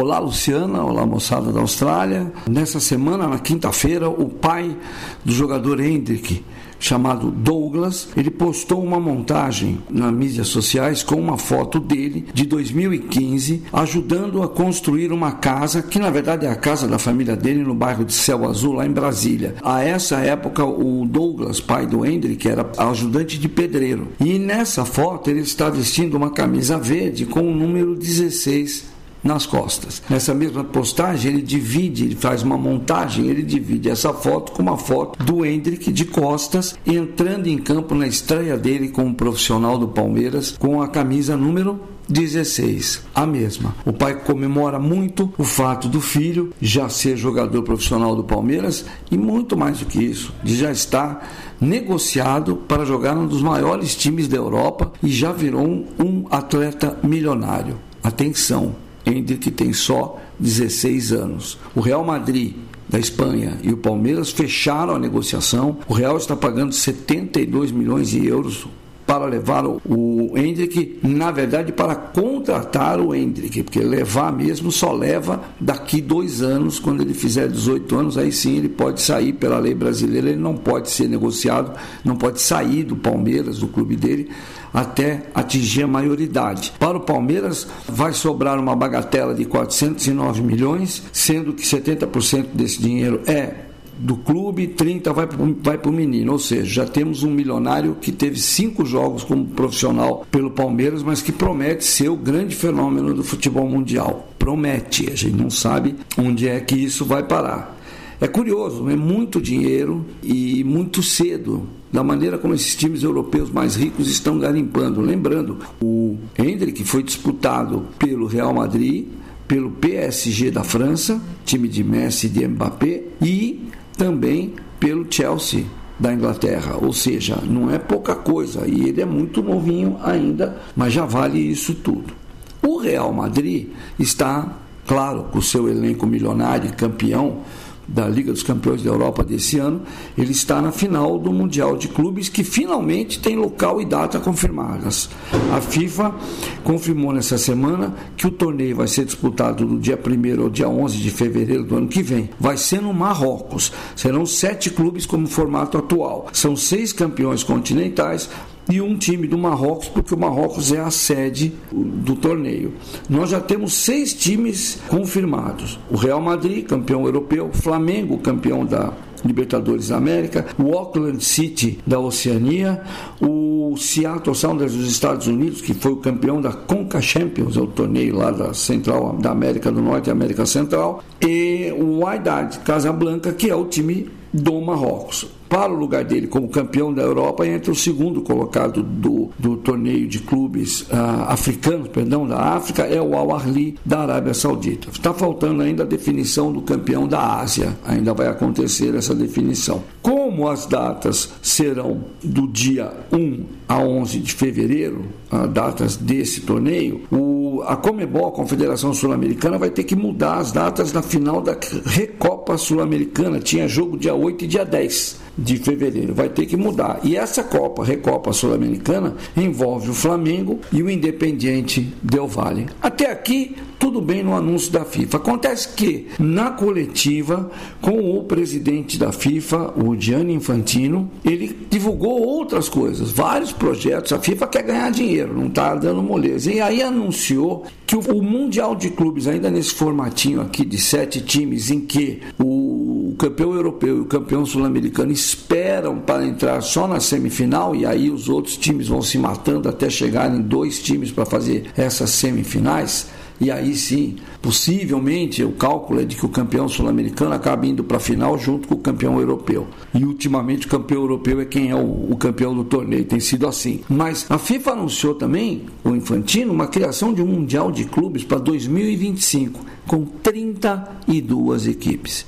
Olá, Luciana. Olá, moçada da Austrália. Nessa semana, na quinta-feira, o pai do jogador Hendrick chamado Douglas, ele postou uma montagem nas mídias sociais com uma foto dele de 2015 ajudando a construir uma casa que na verdade é a casa da família dele no bairro de Céu Azul lá em Brasília. A essa época o Douglas, pai do Hendrick, era ajudante de pedreiro. E nessa foto ele está vestindo uma camisa verde com o número 16 nas costas. Nessa mesma postagem, ele divide, ele faz uma montagem, ele divide essa foto com uma foto do Hendrick de costas entrando em campo na estreia dele como profissional do Palmeiras com a camisa número 16, a mesma. O pai comemora muito o fato do filho já ser jogador profissional do Palmeiras e muito mais do que isso, de já estar negociado para jogar um dos maiores times da Europa e já virou um, um atleta milionário. Atenção, Hendrick tem só 16 anos. O Real Madrid da Espanha e o Palmeiras fecharam a negociação. O Real está pagando 72 milhões de euros para levar o Hendrick, na verdade, para contratar o Hendrick, porque levar mesmo só leva daqui dois anos, quando ele fizer 18 anos, aí sim ele pode sair pela lei brasileira, ele não pode ser negociado, não pode sair do Palmeiras, do clube dele, até atingir a maioridade. Para o Palmeiras, vai sobrar uma bagatela de 409 milhões, sendo que 70% desse dinheiro é do clube, 30 vai vai para o menino. Ou seja, já temos um milionário que teve cinco jogos como profissional pelo Palmeiras, mas que promete ser o grande fenômeno do futebol mundial. Promete, a gente não sabe onde é que isso vai parar. É curioso, é muito dinheiro e muito cedo, da maneira como esses times europeus mais ricos estão garimpando. Lembrando, o Hendrick foi disputado pelo Real Madrid, pelo PSG da França, time de Messi e de Mbappé, e também pelo Chelsea da Inglaterra, ou seja, não é pouca coisa e ele é muito novinho ainda, mas já vale isso tudo. O Real Madrid está, claro, com o seu elenco milionário, campeão, da Liga dos Campeões da Europa desse ano, ele está na final do Mundial de Clubes, que finalmente tem local e data confirmadas. A FIFA confirmou nessa semana que o torneio vai ser disputado do dia 1 ao dia 11 de fevereiro do ano que vem. Vai ser no Marrocos. Serão sete clubes como formato atual. São seis campeões continentais, e um time do Marrocos, porque o Marrocos é a sede do torneio. Nós já temos seis times confirmados: o Real Madrid, campeão europeu, Flamengo, campeão da Libertadores da América, o Auckland City da Oceania, o Seattle Sounders dos Estados Unidos, que foi o campeão da Conca Champions, é o torneio lá da Central da América do Norte e América Central, e o Wydad Casablanca, que é o time do Marrocos. Para o lugar dele como campeão da Europa, entra o segundo colocado do, do torneio de clubes uh, africanos, perdão, da África, é o Al Ahly da Arábia Saudita. Está faltando ainda a definição do campeão da Ásia, ainda vai acontecer essa definição. Como as datas serão do dia 1 a 11 de fevereiro, uh, datas desse torneio, o, a Comebol, a Confederação Sul-Americana, vai ter que mudar as datas da final da Recopa Sul-Americana. Tinha jogo dia 8 e dia 10 de fevereiro. Vai ter que mudar. E essa Copa, Recopa Sul-Americana, envolve o Flamengo e o Independiente Del Valle. Até aqui, tudo bem no anúncio da FIFA. Acontece que, na coletiva, com o presidente da FIFA, o Gianni Infantino, ele divulgou outras coisas, vários projetos. A FIFA quer ganhar dinheiro, não está dando moleza. E aí anunciou que o Mundial de Clubes, ainda nesse formatinho aqui de sete times, em que o campeão europeu e o campeão sul-americano esperam para entrar só na semifinal, e aí os outros times vão se matando até chegarem dois times para fazer essas semifinais e aí sim, possivelmente, o cálculo é de que o campeão sul-americano acaba indo para a final junto com o campeão europeu. E ultimamente o campeão europeu é quem é o, o, campeão do torneio, tem sido assim. Mas a FIFA anunciou também, o Infantino, uma criação de um Mundial de Clubes para 2025, com 32 equipes.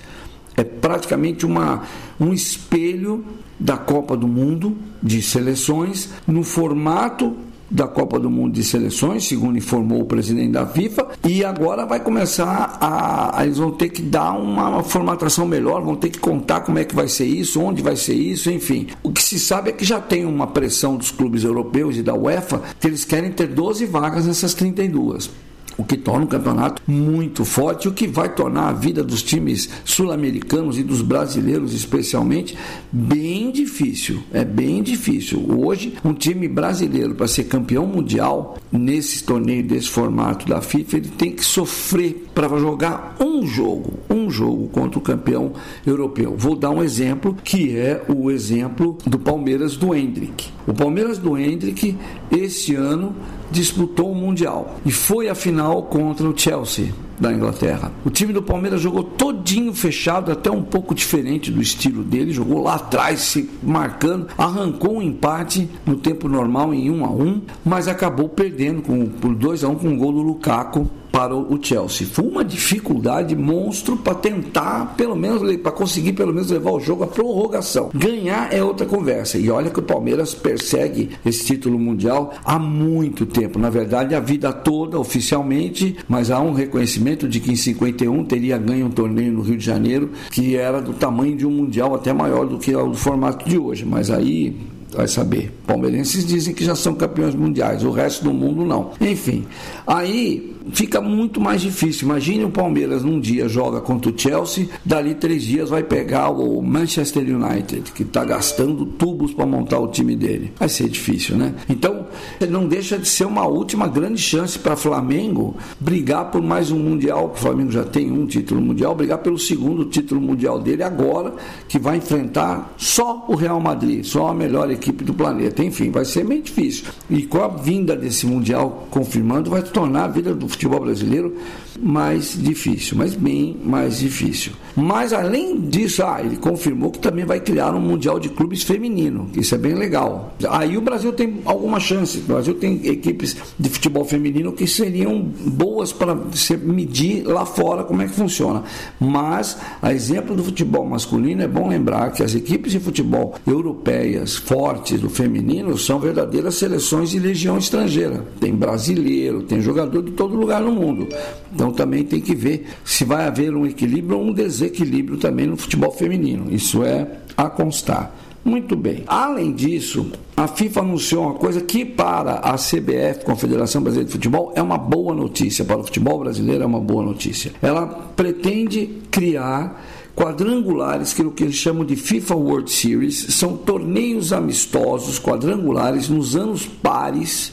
É praticamente uma, um espelho da Copa do Mundo de seleções no formato da Copa do Mundo de Seleções, segundo informou o presidente da FIFA, e agora vai começar a, eles vão ter que dar uma formatação melhor, vão ter que contar como é que vai ser isso, onde vai ser isso, enfim. O que se sabe é que já tem uma pressão dos clubes europeus e da UEFA que eles querem ter 12 vagas nessas 32. O que torna um campeonato muito forte, o que vai tornar a vida dos times sul-americanos e dos brasileiros, especialmente, bem difícil. É bem difícil. Hoje, um time brasileiro para ser campeão mundial nesse torneio desse formato da FIFA, ele tem que sofrer para jogar um jogo, um jogo contra o campeão europeu. Vou dar um exemplo que é o exemplo do Palmeiras do Hendrick. O Palmeiras do Hendrick esse ano disputou o Mundial e foi a final contra o Chelsea da Inglaterra. O time do Palmeiras jogou todinho fechado, até um pouco diferente do estilo dele, jogou lá atrás, se marcando, arrancou um empate no tempo normal em 1 a 1, mas acabou perdendo com, por 2 a 1 com um gol do Lukaku para o Chelsea. Foi uma dificuldade monstro para tentar, pelo menos, para conseguir pelo menos levar o jogo à prorrogação. Ganhar é outra conversa. E olha que o Palmeiras persegue esse título mundial há muito tempo. Na verdade, a vida toda, oficialmente, mas há um reconhecimento de que em 51 teria ganho um torneio no Rio de Janeiro que era do tamanho de um mundial até maior do que o formato de hoje. Mas aí vai saber. Palmeirenses dizem que já são campeões mundiais, o resto do mundo não. Enfim, aí fica muito mais difícil. Imagine o Palmeiras num dia joga contra o Chelsea, dali três dias vai pegar o Manchester United, que está gastando tubos para montar o time dele. Vai ser difícil, né? Então, não deixa de ser uma última grande chance para Flamengo brigar por mais um Mundial. O Flamengo já tem um título mundial, brigar pelo segundo título mundial dele agora, que vai enfrentar só o Real Madrid, só a melhor equipe do planeta. Enfim, vai ser bem difícil. E com a vinda desse Mundial confirmando, vai tornar a vida do futebol brasileiro mais difícil, mas bem mais difícil. Mas além disso, ah, ele confirmou que também vai criar um Mundial de Clubes feminino, isso é bem legal. Aí o Brasil tem alguma chance, o Brasil tem equipes de futebol feminino que seriam boas para se medir lá fora como é que funciona. Mas, a exemplo do futebol masculino, é bom lembrar que as equipes de futebol europeias fortes do feminino são verdadeiras seleções de legião estrangeira. Tem brasileiro, tem jogador de todo lugar no mundo. Então também tem que ver se vai haver um equilíbrio ou um desequilíbrio também no futebol feminino. Isso é a constar. Muito bem. Além disso, a FIFA anunciou uma coisa que para a CBF, Confederação Brasileira de Futebol, é uma boa notícia. Para o futebol brasileiro é uma boa notícia. Ela pretende criar quadrangulares, que é o que eles chamam de FIFA World Series, são torneios amistosos quadrangulares nos anos pares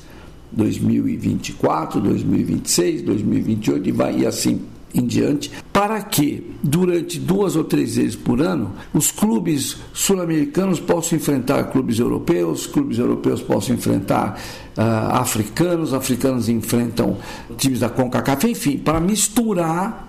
2024, 2026, 2028 e vai e assim em diante, para que durante duas ou três vezes por ano os clubes sul-americanos possam enfrentar clubes europeus, clubes europeus possam enfrentar uh, africanos, africanos enfrentam times da CONCACAF, enfim, para misturar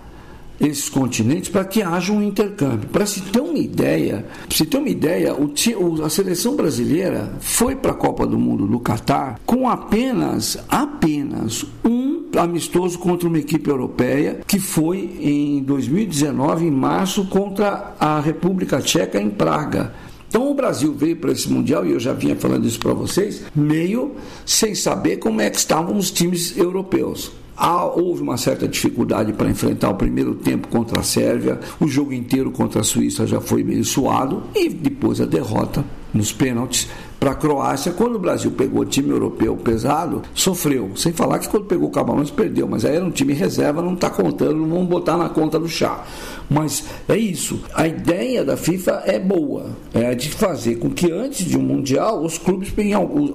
esses continentes para que haja um intercâmbio. Para se ter uma ideia, se ter uma ideia, o, a seleção brasileira foi para a Copa do Mundo do Catar com apenas apenas um amistoso contra uma equipe europeia que foi em 2019 em março contra a República Tcheca em Praga. Então o Brasil veio para esse Mundial, e eu já vinha falando isso para vocês, meio sem saber como é que estavam os times europeus. Há, houve uma certa dificuldade para enfrentar o primeiro tempo contra a Sérvia, o jogo inteiro contra a Suíça já foi meio suado e depois a derrota nos pênaltis para a Croácia, quando o Brasil pegou o time europeu pesado, sofreu. Sem falar que quando pegou o Camarões perdeu, mas aí era um time reserva, não está contando, não vamos botar na conta do chá. Mas é isso. A ideia da FIFA é boa, é de fazer com que antes de um mundial os clubes,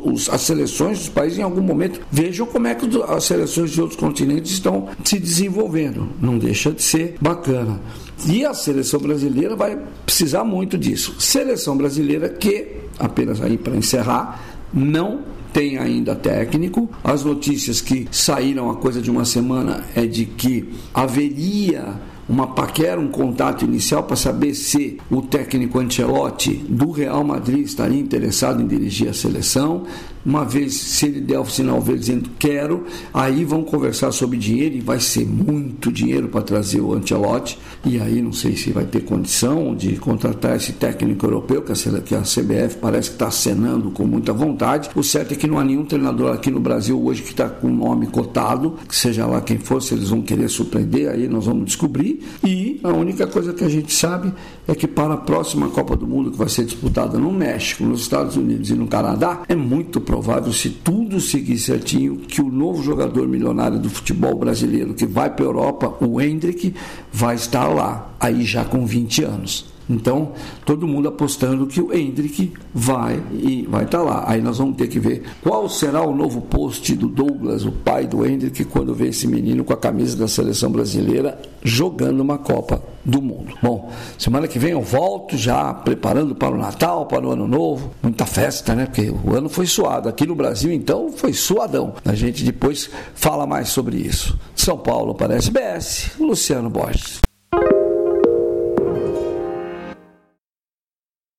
os, as seleções dos países em algum momento vejam como é que as seleções de outros continentes estão se desenvolvendo. Não deixa de ser bacana. E a seleção brasileira vai precisar muito disso. Seleção brasileira que, apenas aí para encerrar, não tem ainda técnico. As notícias que saíram a coisa de uma semana é de que haveria uma paquera, um contato inicial para saber se o técnico Ancelotti do Real Madrid estaria interessado em dirigir a seleção. Uma vez, se ele der o sinal verde dizendo quero, aí vão conversar sobre dinheiro e vai ser muito dinheiro para trazer o Ancelotti. E aí não sei se vai ter condição de contratar esse técnico europeu, que a CBF parece que está acenando com muita vontade. O certo é que não há nenhum treinador aqui no Brasil hoje que está com o nome cotado, que seja lá quem for, se eles vão querer surpreender, aí nós vamos descobrir. E a única coisa que a gente sabe é que para a próxima Copa do Mundo, que vai ser disputada no México, nos Estados Unidos e no Canadá, é muito provável se tudo seguir certinho, que o novo jogador milionário do futebol brasileiro que vai para a Europa, o Hendrick, vai estar lá, aí já com 20 anos. Então, todo mundo apostando que o Hendrick vai e vai estar tá lá. Aí nós vamos ter que ver qual será o novo post do Douglas, o pai do Hendrick, quando vê esse menino com a camisa da seleção brasileira jogando uma Copa do Mundo. Bom, semana que vem eu volto já preparando para o Natal, para o Ano Novo. Muita festa, né? Porque o ano foi suado. Aqui no Brasil, então, foi suadão. A gente depois fala mais sobre isso. São Paulo para a SBS, Luciano Borges.